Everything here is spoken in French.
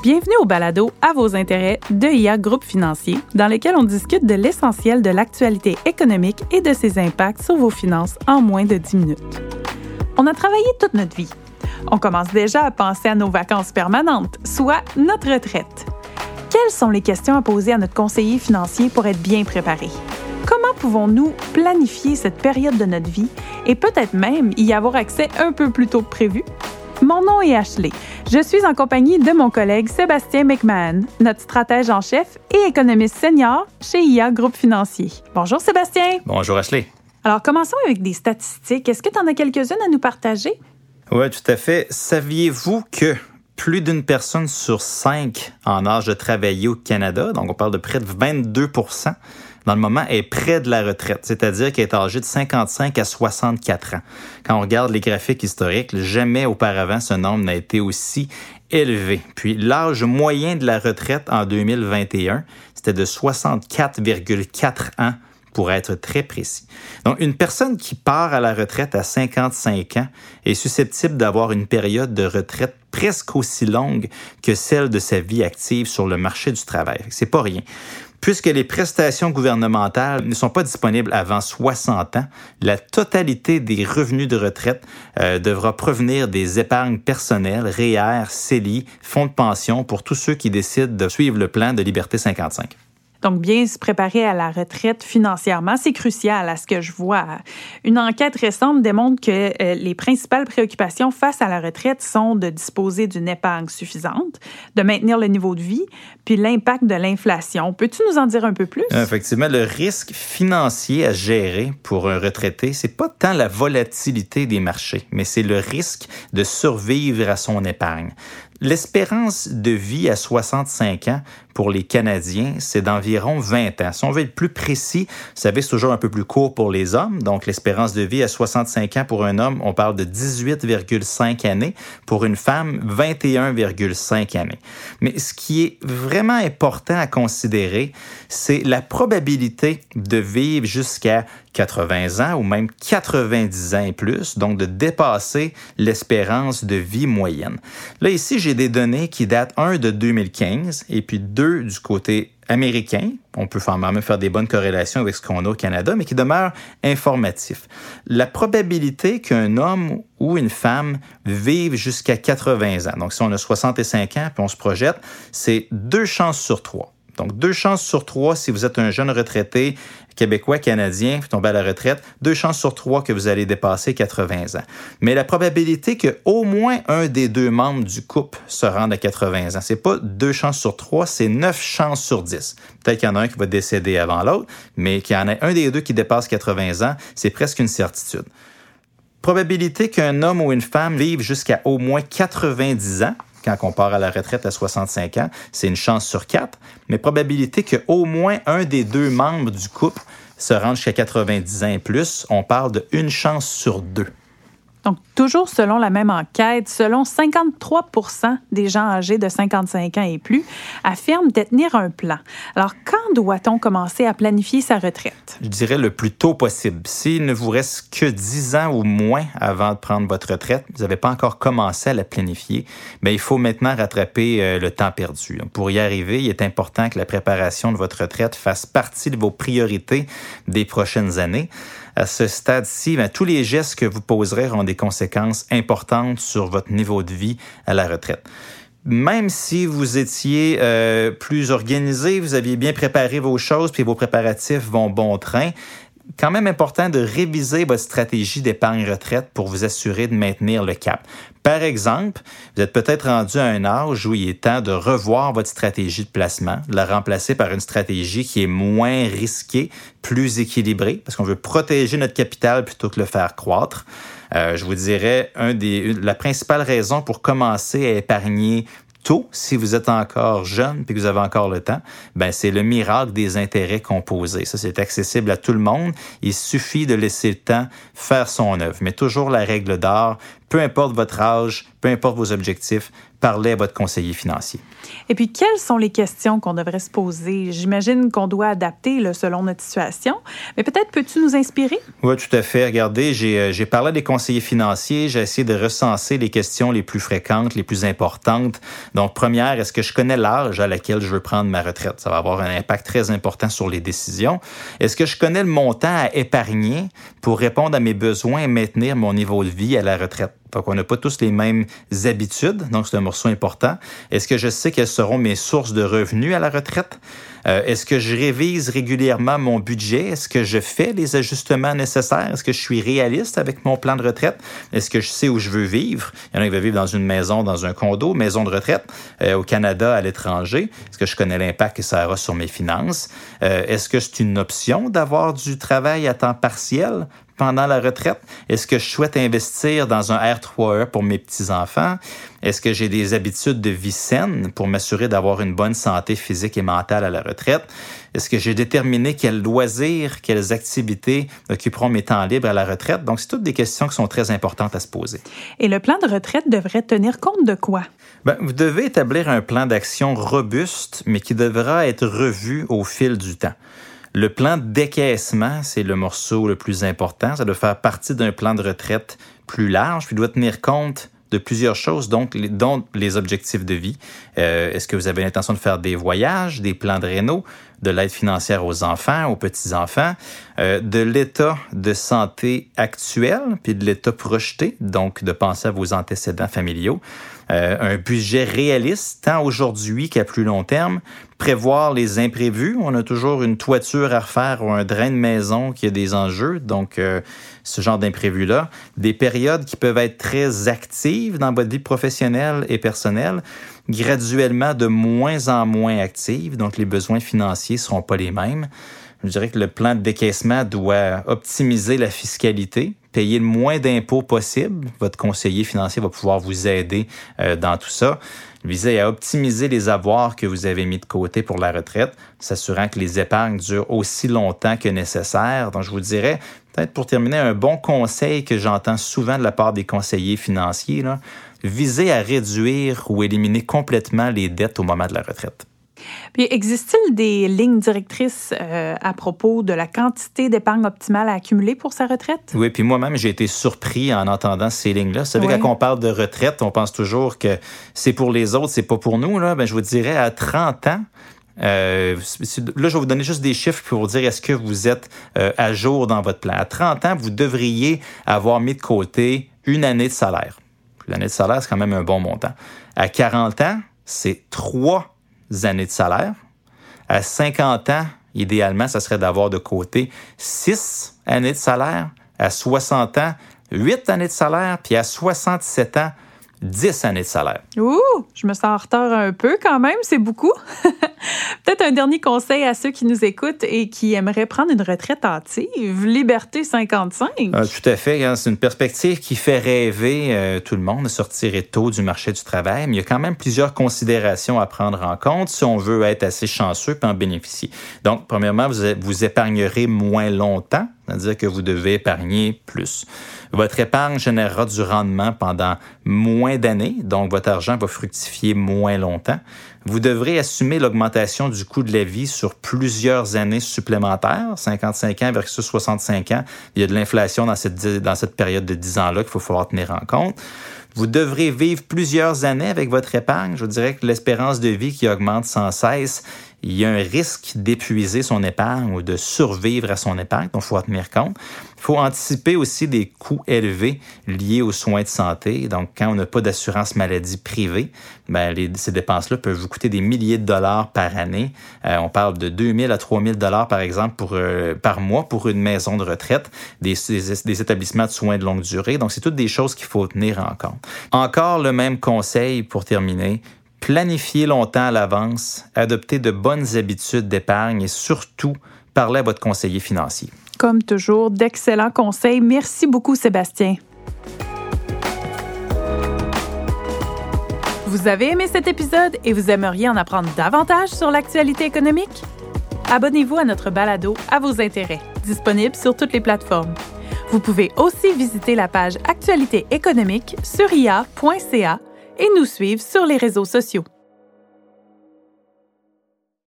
Bienvenue au balado À vos intérêts de IA Groupe Financier, dans lequel on discute de l'essentiel de l'actualité économique et de ses impacts sur vos finances en moins de 10 minutes. On a travaillé toute notre vie. On commence déjà à penser à nos vacances permanentes, soit notre retraite. Quelles sont les questions à poser à notre conseiller financier pour être bien préparé? Comment pouvons-nous planifier cette période de notre vie et peut-être même y avoir accès un peu plus tôt que prévu? Mon nom est Ashley. Je suis en compagnie de mon collègue Sébastien McMahon, notre stratège en chef et économiste senior chez IA Groupe Financier. Bonjour Sébastien. Bonjour Ashley. Alors commençons avec des statistiques. Est-ce que tu en as quelques-unes à nous partager? Oui, tout à fait. Saviez-vous que plus d'une personne sur cinq en âge de travailler au Canada, donc on parle de près de 22 dans le moment, est près de la retraite, c'est-à-dire qu'elle est âgée de 55 à 64 ans. Quand on regarde les graphiques historiques, jamais auparavant ce nombre n'a été aussi élevé. Puis l'âge moyen de la retraite en 2021, c'était de 64,4 ans pour être très précis. Donc, une personne qui part à la retraite à 55 ans est susceptible d'avoir une période de retraite presque aussi longue que celle de sa vie active sur le marché du travail. C'est pas rien. Puisque les prestations gouvernementales ne sont pas disponibles avant 60 ans, la totalité des revenus de retraite euh, devra provenir des épargnes personnelles, REER, CELI, fonds de pension pour tous ceux qui décident de suivre le plan de Liberté 55. Donc, bien se préparer à la retraite financièrement, c'est crucial à ce que je vois. Une enquête récente démontre que euh, les principales préoccupations face à la retraite sont de disposer d'une épargne suffisante, de maintenir le niveau de vie, puis l'impact de l'inflation. Peux-tu nous en dire un peu plus? Effectivement, le risque financier à gérer pour un retraité, c'est pas tant la volatilité des marchés, mais c'est le risque de survivre à son épargne. L'espérance de vie à 65 ans pour les Canadiens, c'est d'environ 20 ans. Si on veut être plus précis, vous savez, c'est toujours un peu plus court pour les hommes. Donc, l'espérance de vie à 65 ans pour un homme, on parle de 18,5 années. Pour une femme, 21,5 années. Mais ce qui est vraiment important à considérer, c'est la probabilité de vivre jusqu'à 80 ans ou même 90 ans et plus, donc de dépasser l'espérance de vie moyenne. Là, ici, j'ai des données qui datent, un, de 2015 et puis deux, du côté américain. On peut même faire des bonnes corrélations avec ce qu'on a au Canada, mais qui demeure informatif. La probabilité qu'un homme ou une femme vive jusqu'à 80 ans, donc si on a 65 ans puis on se projette, c'est deux chances sur trois. Donc, deux chances sur trois si vous êtes un jeune retraité québécois, canadien, vous tombez à la retraite, deux chances sur trois que vous allez dépasser 80 ans. Mais la probabilité que au moins un des deux membres du couple se rende à 80 ans, c'est pas deux chances sur trois, c'est neuf chances sur dix. Peut-être qu'il y en a un qui va décéder avant l'autre, mais qu'il y en a un des deux qui dépasse 80 ans, c'est presque une certitude. Probabilité qu'un homme ou une femme vive jusqu'à au moins 90 ans, quand on part à la retraite à 65 ans, c'est une chance sur quatre, mais probabilité qu'au moins un des deux membres du couple se rende jusqu'à 90 ans et plus, on parle de une chance sur deux. Donc, toujours selon la même enquête, selon 53% des gens âgés de 55 ans et plus affirment détenir un plan. Alors, quand doit-on commencer à planifier sa retraite? Je dirais le plus tôt possible. S'il ne vous reste que 10 ans ou moins avant de prendre votre retraite, vous n'avez pas encore commencé à la planifier, mais il faut maintenant rattraper euh, le temps perdu. Pour y arriver, il est important que la préparation de votre retraite fasse partie de vos priorités des prochaines années à ce stade-ci, tous les gestes que vous poserez auront des conséquences importantes sur votre niveau de vie à la retraite. Même si vous étiez euh, plus organisé, vous aviez bien préparé vos choses, puis vos préparatifs vont bon train, quand même important de réviser votre stratégie d'épargne retraite pour vous assurer de maintenir le cap. Par exemple, vous êtes peut-être rendu à un âge où il est temps de revoir votre stratégie de placement, de la remplacer par une stratégie qui est moins risquée, plus équilibrée, parce qu'on veut protéger notre capital plutôt que le faire croître. Euh, je vous dirais, un des, la principale raison pour commencer à épargner tôt, si vous êtes encore jeune et que vous avez encore le temps, ben c'est le miracle des intérêts composés. Ça, c'est accessible à tout le monde. Il suffit de laisser le temps faire son œuvre. Mais toujours la règle d'or, peu importe votre âge, peu importe vos objectifs, parlez à votre conseiller financier. Et puis, quelles sont les questions qu'on devrait se poser? J'imagine qu'on doit adapter là, selon notre situation, mais peut-être peux-tu nous inspirer? Oui, tout à fait. Regardez, j'ai, j'ai parlé des conseillers financiers, j'ai essayé de recenser les questions les plus fréquentes, les plus importantes. Donc, première, est-ce que je connais l'âge à laquelle je veux prendre ma retraite? Ça va avoir un impact très important sur les décisions. Est-ce que je connais le montant à épargner pour répondre à mes besoins et maintenir mon niveau de vie à la retraite? Donc, on n'a pas tous les mêmes habitudes, donc c'est un morceau important. Est-ce que je sais quelles seront mes sources de revenus à la retraite? Euh, est-ce que je révise régulièrement mon budget? Est-ce que je fais les ajustements nécessaires? Est-ce que je suis réaliste avec mon plan de retraite? Est-ce que je sais où je veux vivre? Il y en a qui veulent vivre dans une maison, dans un condo, maison de retraite, euh, au Canada, à l'étranger. Est-ce que je connais l'impact que ça aura sur mes finances? Euh, est-ce que c'est une option d'avoir du travail à temps partiel? Pendant la retraite? Est-ce que je souhaite investir dans un R3E pour mes petits-enfants? Est-ce que j'ai des habitudes de vie saine pour m'assurer d'avoir une bonne santé physique et mentale à la retraite? Est-ce que j'ai déterminé quels loisirs, quelles activités occuperont mes temps libres à la retraite? Donc, c'est toutes des questions qui sont très importantes à se poser. Et le plan de retraite devrait tenir compte de quoi? Bien, vous devez établir un plan d'action robuste, mais qui devra être revu au fil du temps. Le plan décaissement, c'est le morceau le plus important. Ça doit faire partie d'un plan de retraite plus large, puis doit tenir compte de plusieurs choses, dont les objectifs de vie. Euh, est-ce que vous avez l'intention de faire des voyages, des plans de réno, de l'aide financière aux enfants, aux petits-enfants, euh, de l'état de santé actuel, puis de l'état projeté, donc de penser à vos antécédents familiaux. Euh, un budget réaliste, tant aujourd'hui qu'à plus long terme, prévoir les imprévus. On a toujours une toiture à refaire ou un drain de maison qui a des enjeux, donc euh, ce genre d'imprévus-là. Des périodes qui peuvent être très actives dans votre vie professionnelle et personnelle, graduellement de moins en moins actives, donc les besoins financiers ne seront pas les mêmes. Je dirais que le plan de décaissement doit optimiser la fiscalité, payer le moins d'impôts possible. Votre conseiller financier va pouvoir vous aider euh, dans tout ça. Viser à optimiser les avoirs que vous avez mis de côté pour la retraite, s'assurant que les épargnes durent aussi longtemps que nécessaire. Donc, je vous dirais, peut-être pour terminer, un bon conseil que j'entends souvent de la part des conseillers financiers, là, viser à réduire ou éliminer complètement les dettes au moment de la retraite. Puis existe-t-il des lignes directrices euh, à propos de la quantité d'épargne optimale à accumuler pour sa retraite? Oui, puis moi-même, j'ai été surpris en entendant ces lignes-là. Vous savez, quand on parle de retraite, on pense toujours que c'est pour les autres, c'est pas pour nous. Là. Ben, je vous dirais, à 30 ans, euh, là, je vais vous donner juste des chiffres pour vous dire est-ce que vous êtes euh, à jour dans votre plan? À 30 ans, vous devriez avoir mis de côté une année de salaire. L'année de salaire, c'est quand même un bon montant. À 40 ans, c'est trois années de salaire. À 50 ans, idéalement, ça serait d'avoir de côté 6 années de salaire. À 60 ans, 8 années de salaire. Puis à 67 ans, 10 années de salaire. Ouh, je me sens en retard un peu quand même, c'est beaucoup. Peut-être un dernier conseil à ceux qui nous écoutent et qui aimeraient prendre une retraite hâtive, Liberté 55. Ah, tout à fait, hein. c'est une perspective qui fait rêver euh, tout le monde de sortir tôt du marché du travail, mais il y a quand même plusieurs considérations à prendre en compte si on veut être assez chanceux et en bénéficier. Donc, premièrement, vous, vous épargnerez moins longtemps, c'est-à-dire que vous devez épargner plus. Votre épargne générera du rendement pendant moins d'années, donc votre argent va fructifier moins longtemps. Vous devrez assumer l'augmentation du coût de la vie sur plusieurs années supplémentaires, 55 ans versus 65 ans. Il y a de l'inflation dans cette, période de 10 ans-là qu'il faut falloir tenir en compte. Vous devrez vivre plusieurs années avec votre épargne. Je dirais que l'espérance de vie qui augmente sans cesse il y a un risque d'épuiser son épargne ou de survivre à son épargne, donc il faut en tenir compte. Il faut anticiper aussi des coûts élevés liés aux soins de santé. Donc, quand on n'a pas d'assurance maladie privée, ben, ces dépenses-là peuvent vous coûter des milliers de dollars par année. Euh, on parle de 2000 à 3000 dollars, par exemple, pour, euh, par mois pour une maison de retraite, des, des établissements de soins de longue durée. Donc, c'est toutes des choses qu'il faut tenir en compte. Encore le même conseil pour terminer planifiez longtemps à l'avance, adoptez de bonnes habitudes d'épargne et surtout, parlez à votre conseiller financier. Comme toujours, d'excellents conseils. Merci beaucoup, Sébastien. Vous avez aimé cet épisode et vous aimeriez en apprendre davantage sur l'actualité économique? Abonnez-vous à notre balado à vos intérêts, disponible sur toutes les plateformes. Vous pouvez aussi visiter la page Actualité économique sur ia.ca et nous suivre sur les réseaux sociaux.